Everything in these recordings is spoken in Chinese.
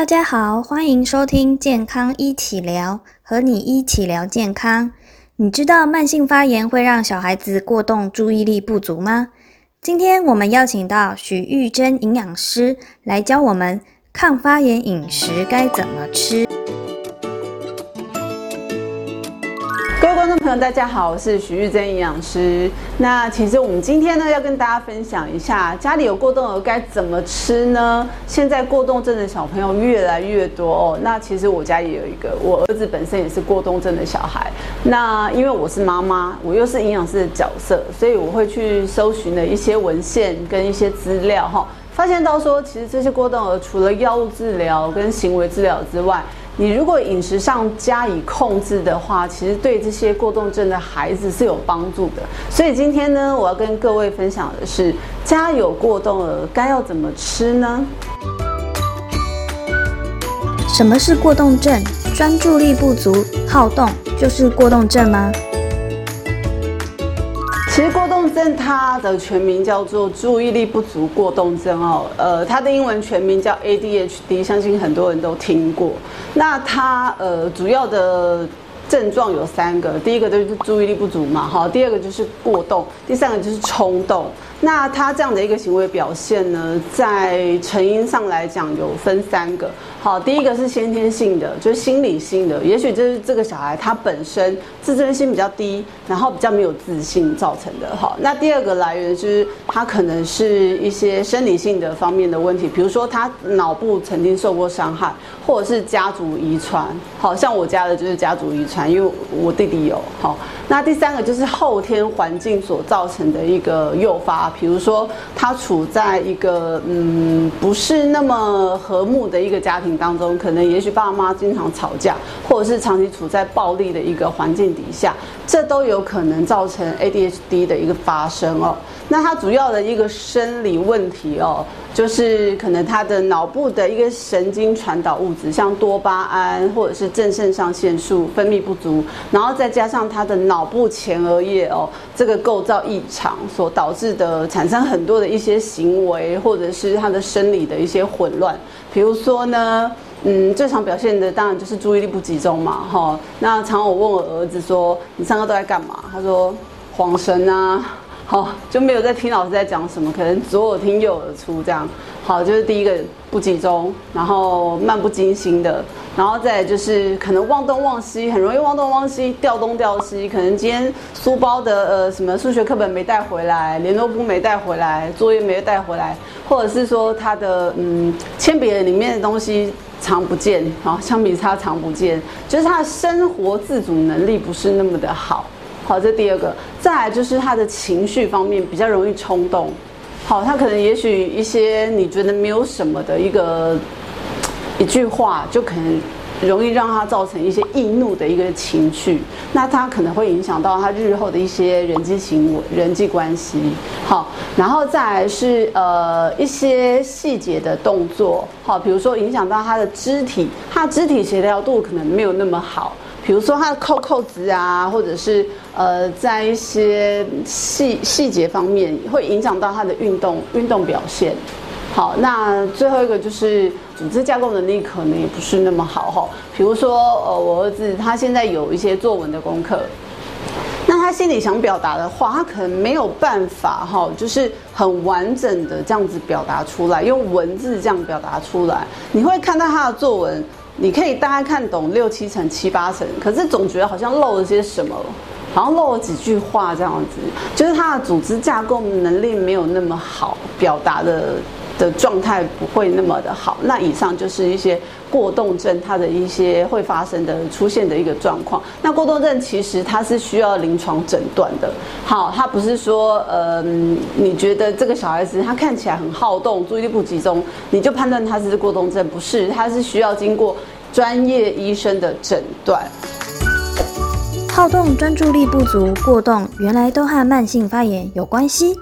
大家好，欢迎收听健康一起聊，和你一起聊健康。你知道慢性发炎会让小孩子过动、注意力不足吗？今天我们邀请到许玉珍营养师来教我们抗发炎饮食该怎么吃。大家好，我是许玉珍营养师。那其实我们今天呢，要跟大家分享一下，家里有过动儿该怎么吃呢？现在过动症的小朋友越来越多哦。那其实我家也有一个，我儿子本身也是过动症的小孩。那因为我是妈妈，我又是营养师的角色，所以我会去搜寻的一些文献跟一些资料哈，发现到说，其实这些过动儿除了药物治疗跟行为治疗之外，你如果饮食上加以控制的话，其实对这些过动症的孩子是有帮助的。所以今天呢，我要跟各位分享的是，家有过动儿该要怎么吃呢？什么是过动症？专注力不足、好动就是过动症吗？其实过动症它的全名叫做注意力不足过动症哦，呃，它的英文全名叫 ADHD，相信很多人都听过。那它呃主要的症状有三个，第一个就是注意力不足嘛，哈，第二个就是过动，第三个就是冲动。那它这样的一个行为表现呢，在成因上来讲有分三个。好，第一个是先天性的，就是心理性的，也许就是这个小孩他本身自尊心比较低，然后比较没有自信造成的。好，那第二个来源就是他可能是一些生理性的方面的问题，比如说他脑部曾经受过伤害，或者是家族遗传。好像我家的就是家族遗传，因为我弟弟有。好，那第三个就是后天环境所造成的一个诱发，比如说他处在一个嗯不是那么和睦的一个家庭。当中可能也许爸妈经常吵架，或者是长期处在暴力的一个环境底下，这都有可能造成 ADHD 的一个发生哦。那它主要的一个生理问题哦，就是可能他的脑部的一个神经传导物质，像多巴胺或者是正肾上腺素分泌不足，然后再加上他的脑部前额叶哦这个构造异常所导致的，产生很多的一些行为，或者是他的生理的一些混乱。比如说呢，嗯，最常表现的当然就是注意力不集中嘛，哈。那常我问我儿子说：“你上课都在干嘛？”他说：“晃神啊。”好，就没有在听老师在讲什么，可能左耳听右耳出这样。好，就是第一个不集中，然后漫不经心的，然后再就是可能忘东忘西，很容易忘东忘西，掉东掉西。可能今天书包的呃什么数学课本没带回来，联络簿没带回来，作业没带回来，或者是说他的嗯铅笔里面的东西藏不见，然后，橡皮擦藏不见，就是他的生活自主能力不是那么的好。好，这第二个，再来就是他的情绪方面比较容易冲动。好，他可能也许一些你觉得没有什么的一个一句话，就可能容易让他造成一些易怒的一个情绪。那他可能会影响到他日后的一些人际行为、人际关系。好，然后再来是呃一些细节的动作。好，比如说影响到他的肢体，他肢体协调度可能没有那么好。比如说他的扣扣子啊，或者是呃，在一些细细节方面会影响到他的运动运动表现。好，那最后一个就是组织架构能力可能也不是那么好哈。比如说呃，我儿子他现在有一些作文的功课，那他心里想表达的话，他可能没有办法哈，就是很完整的这样子表达出来，用文字这样表达出来。你会看到他的作文。你可以大概看懂六七层、七八层，可是总觉得好像漏了些什么，好像漏了几句话这样子，就是它的组织架构能力没有那么好，表达的。的状态不会那么的好。那以上就是一些过动症它的一些会发生的出现的一个状况。那过动症其实它是需要临床诊断的。好，它不是说呃，你觉得这个小孩子他看起来很好动，注意力不集中，你就判断他是过动症？不是，他是需要经过专业医生的诊断。好动、专注力不足、过动，原来都和慢性发炎有关系。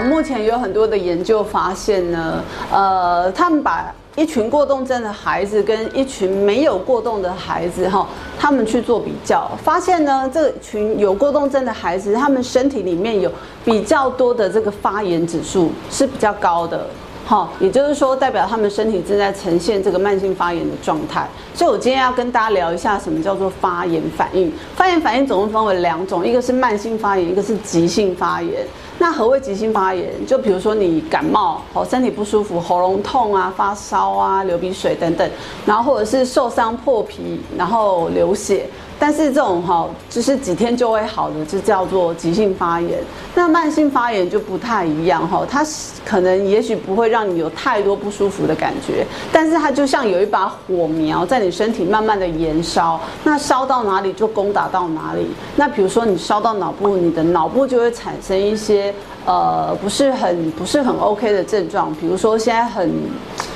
目前有很多的研究发现呢，呃，他们把一群过动症的孩子跟一群没有过动的孩子哈，他们去做比较，发现呢，这群有过动症的孩子，他们身体里面有比较多的这个发炎指数是比较高的。好，也就是说代表他们身体正在呈现这个慢性发炎的状态。所以我今天要跟大家聊一下什么叫做发炎反应。发炎反应总共分为两种，一个是慢性发炎，一个是急性发炎。那何谓急性发炎？就比如说你感冒，哦，身体不舒服，喉咙痛啊，发烧啊，流鼻水等等，然后或者是受伤破皮，然后流血。但是这种哈，就是几天就会好的，就叫做急性发炎。那慢性发炎就不太一样哈，它可能也许不会让你有太多不舒服的感觉，但是它就像有一把火苗在你身体慢慢的燃烧，那烧到哪里就攻打到哪里。那比如说你烧到脑部，你的脑部就会产生一些呃不是很不是很 OK 的症状，比如说现在很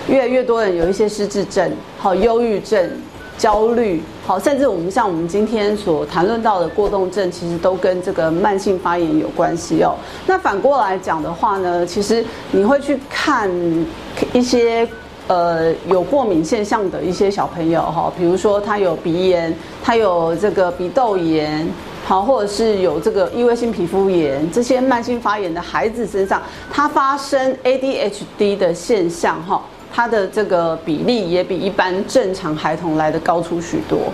越来越多人有一些失智症，好忧郁症。焦虑，好，甚至我们像我们今天所谈论到的过动症，其实都跟这个慢性发炎有关系哦。那反过来讲的话呢，其实你会去看一些呃有过敏现象的一些小朋友哈，比如说他有鼻炎，他有这个鼻窦炎，好，或者是有这个异位性皮肤炎，这些慢性发炎的孩子身上，他发生 ADHD 的现象哈。它的这个比例也比一般正常孩童来的高出许多。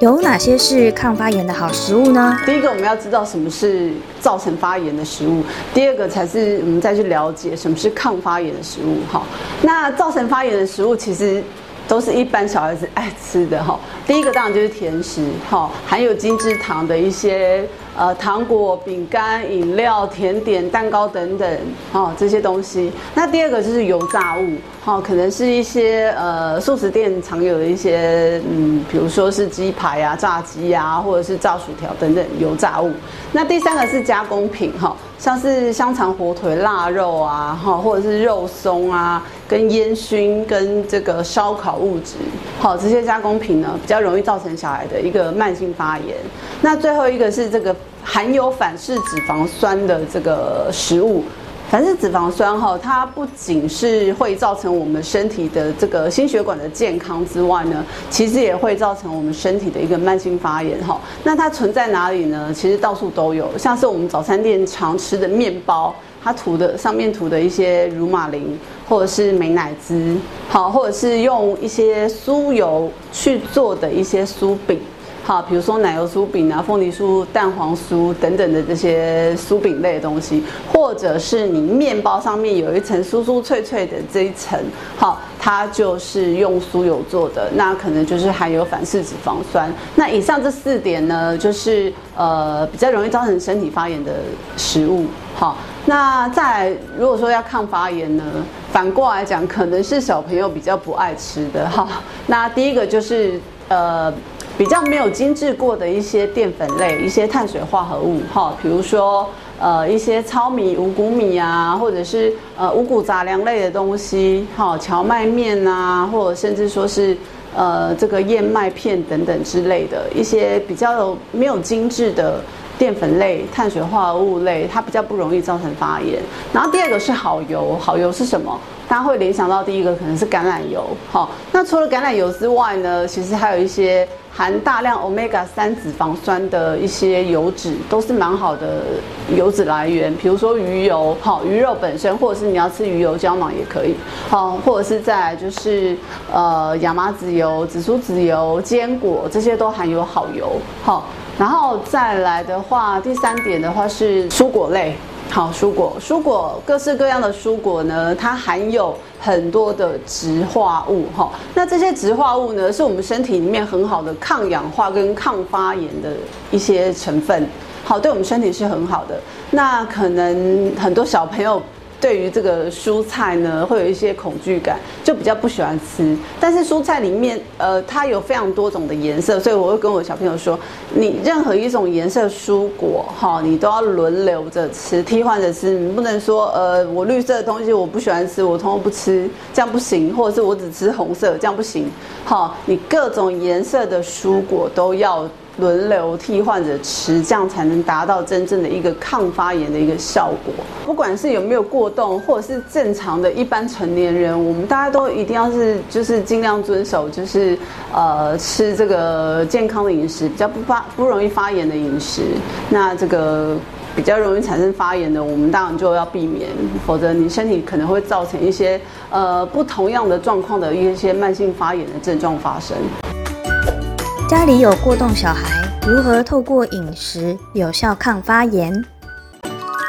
有哪些是抗发炎的好食物呢？第一个，我们要知道什么是造成发炎的食物；第二个，才是我们再去了解什么是抗发炎的食物。好，那造成发炎的食物其实。都是一般小孩子爱吃的哈。第一个当然就是甜食哈，含有精制糖的一些呃糖果、饼干、饮料、甜点、蛋糕等等哈这些东西。那第二个就是油炸物哈，可能是一些呃素食店常有的一些嗯，比如说是鸡排啊、炸鸡啊，或者是炸薯条等等油炸物。那第三个是加工品哈，像是香肠、火腿、腊肉啊哈，或者是肉松啊。跟烟熏、跟这个烧烤物质，好，这些加工品呢，比较容易造成小孩的一个慢性发炎。那最后一个是这个含有反式脂肪酸的这个食物。反式脂肪酸哈，它不仅是会造成我们身体的这个心血管的健康之外呢，其实也会造成我们身体的一个慢性发炎哈。那它存在哪里呢？其实到处都有，像是我们早餐店常吃的面包。它涂的上面涂的一些乳马林，或者是美乃滋，好，或者是用一些酥油去做的一些酥饼。好，比如说奶油酥饼啊、凤梨酥、蛋黄酥等等的这些酥饼类的东西，或者是你面包上面有一层酥酥脆脆的这一层，好，它就是用酥油做的，那可能就是含有反式脂肪酸。那以上这四点呢，就是呃比较容易造成身体发炎的食物。好，那再如果说要抗发炎呢，反过来讲，可能是小朋友比较不爱吃的哈。那第一个就是呃。比较没有精制过的一些淀粉类、一些碳水化合物，哈，比如说呃一些糙米、五谷米啊，或者是呃五谷杂粮类的东西，哈，荞麦面啊，或者甚至说是呃这个燕麦片等等之类的一些比较没有精致的淀粉类、碳水化合物类，它比较不容易造成发炎。然后第二个是好油，好油是什么？大家会联想到第一个可能是橄榄油，好，那除了橄榄油之外呢，其实还有一些。含大量 omega 三脂肪酸的一些油脂都是蛮好的油脂来源，比如说鱼油，好鱼肉本身，或者是你要吃鱼油胶囊也可以，好，或者是在就是呃亚麻籽油、紫苏籽油、坚果这些都含有好油，好，然后再来的话，第三点的话是蔬果类。好，蔬果，蔬果各式各样的蔬果呢，它含有很多的植化物，哈。那这些植化物呢，是我们身体里面很好的抗氧化跟抗发炎的一些成分，好，对我们身体是很好的。那可能很多小朋友。对于这个蔬菜呢，会有一些恐惧感，就比较不喜欢吃。但是蔬菜里面，呃，它有非常多种的颜色，所以我会跟我小朋友说，你任何一种颜色蔬果，哈，你都要轮流着吃，替换着吃。你不能说，呃，我绿色的东西我不喜欢吃，我通通不吃，这样不行。或者是我只吃红色，这样不行。好，你各种颜色的蔬果都要。轮流替换着吃，这样才能达到真正的一个抗发炎的一个效果。不管是有没有过动，或者是正常的一般成年人，我们大家都一定要是就是尽量遵守，就是呃吃这个健康的饮食，比较不发不容易发炎的饮食。那这个比较容易产生发炎的，我们当然就要避免，否则你身体可能会造成一些呃不同样的状况的一些慢性发炎的症状发生。家里有过动小孩，如何透过饮食有效抗发炎？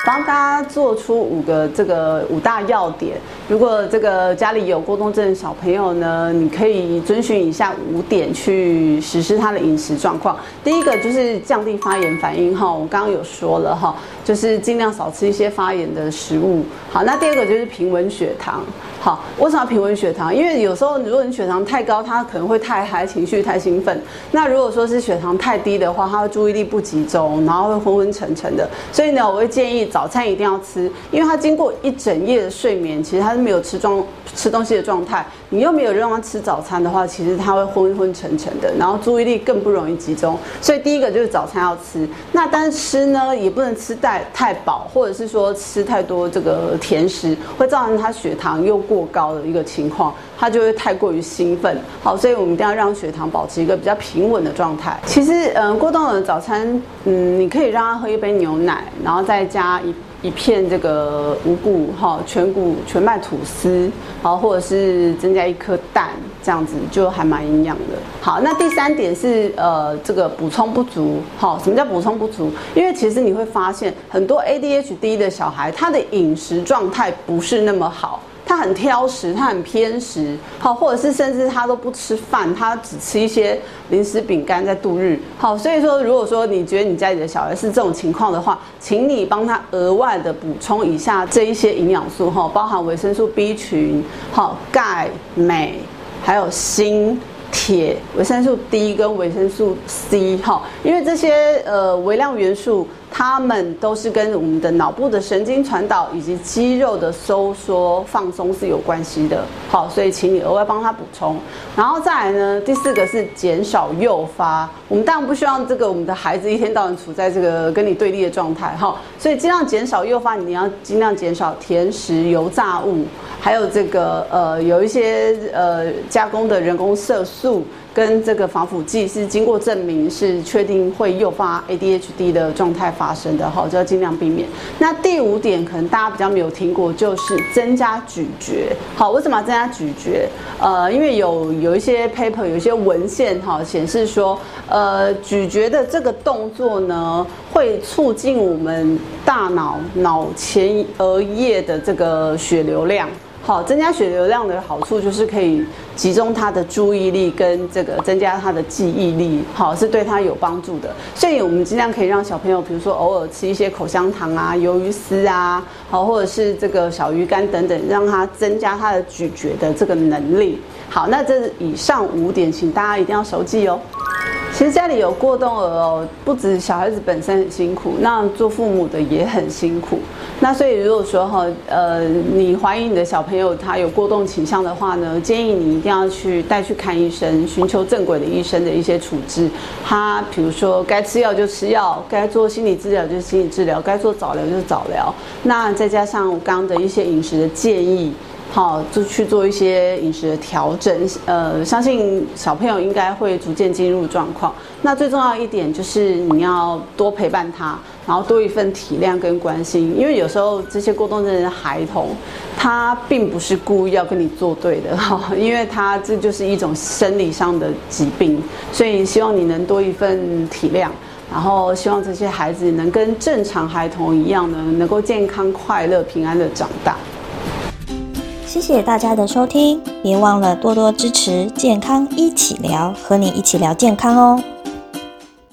帮大家做出五个这个五大要点。如果这个家里有过动症的小朋友呢，你可以遵循以下五点去实施他的饮食状况。第一个就是降低发炎反应哈，我刚刚有说了哈，就是尽量少吃一些发炎的食物。好，那第二个就是平稳血糖。好，为什么要平稳血糖？因为有时候如果你血糖太高，他可能会太嗨，情绪太兴奋。那如果说是血糖太低的话，他的注意力不集中，然后会昏昏沉沉的。所以呢，我会建议早餐一定要吃，因为他经过一整夜的睡眠，其实他是没有吃状吃东西的状态。你又没有让他吃早餐的话，其实他会昏昏沉沉的，然后注意力更不容易集中。所以第一个就是早餐要吃。那但是吃呢，也不能吃太太饱，或者是说吃太多这个甜食，会造成他血糖又过高的一个情况，他就会太过于兴奋。好，所以我们一定要让血糖保持一个比较平稳的状态。其实，嗯，过动的早餐，嗯，你可以让他喝一杯牛奶，然后再加一。一片这个五谷哈全谷全麦吐司，好，或者是增加一颗蛋，这样子就还蛮营养的。好，那第三点是呃这个补充不足，好，什么叫补充不足？因为其实你会发现很多 ADHD 的小孩，他的饮食状态不是那么好。他很挑食，他很偏食，好，或者是甚至他都不吃饭，他只吃一些零食饼干在度日，好，所以说如果说你觉得你家里的小孩是这种情况的话，请你帮他额外的补充一下这一些营养素哈，包含维生素 B 群，好，钙、镁，还有锌。铁、维生素 D 跟维生素 C 哈，因为这些呃微量元素，它们都是跟我们的脑部的神经传导以及肌肉的收缩放松是有关系的。好，所以请你额外帮他补充。然后再来呢，第四个是减少诱发。我们当然不希望这个我们的孩子一天到晚处在这个跟你对立的状态哈，所以尽量减少诱发。你要尽量减少甜食、油炸物。还有这个呃，有一些呃加工的人工色素跟这个防腐剂是经过证明是确定会诱发 ADHD 的状态发生的哈，就要尽量避免。那第五点可能大家比较没有听过，就是增加咀嚼。好，为什么要增加咀嚼？呃，因为有有一些 paper 有一些文献哈显示说，呃，咀嚼的这个动作呢，会促进我们大脑脑前额叶的这个血流量。好，增加血流量的好处就是可以集中他的注意力跟这个增加他的记忆力，好是对他有帮助的。所以我们尽量可以让小朋友，比如说偶尔吃一些口香糖啊、鱿鱼丝啊，好或者是这个小鱼干等等，让他增加他的咀嚼的这个能力。好，那这以上五点，请大家一定要熟记哦。其实家里有过动儿哦，不止小孩子本身很辛苦，那做父母的也很辛苦。那所以如果说哈，呃，你怀疑你的小朋友他有过动倾向的话呢，建议你一定要去带去看医生，寻求正规的医生的一些处置。他比如说该吃药就吃药，该做心理治疗就心理治疗，该做早疗就早疗。那再加上我刚刚的一些饮食的建议。好，就去做一些饮食的调整，呃，相信小朋友应该会逐渐进入状况。那最重要一点就是你要多陪伴他，然后多一份体谅跟关心，因为有时候这些过动症的孩童，他并不是故意要跟你作对的哈，因为他这就是一种生理上的疾病，所以希望你能多一份体谅，然后希望这些孩子能跟正常孩童一样呢，能够健康、快乐、平安的长大。谢谢大家的收听，别忘了多多支持健康一起聊，和你一起聊健康哦。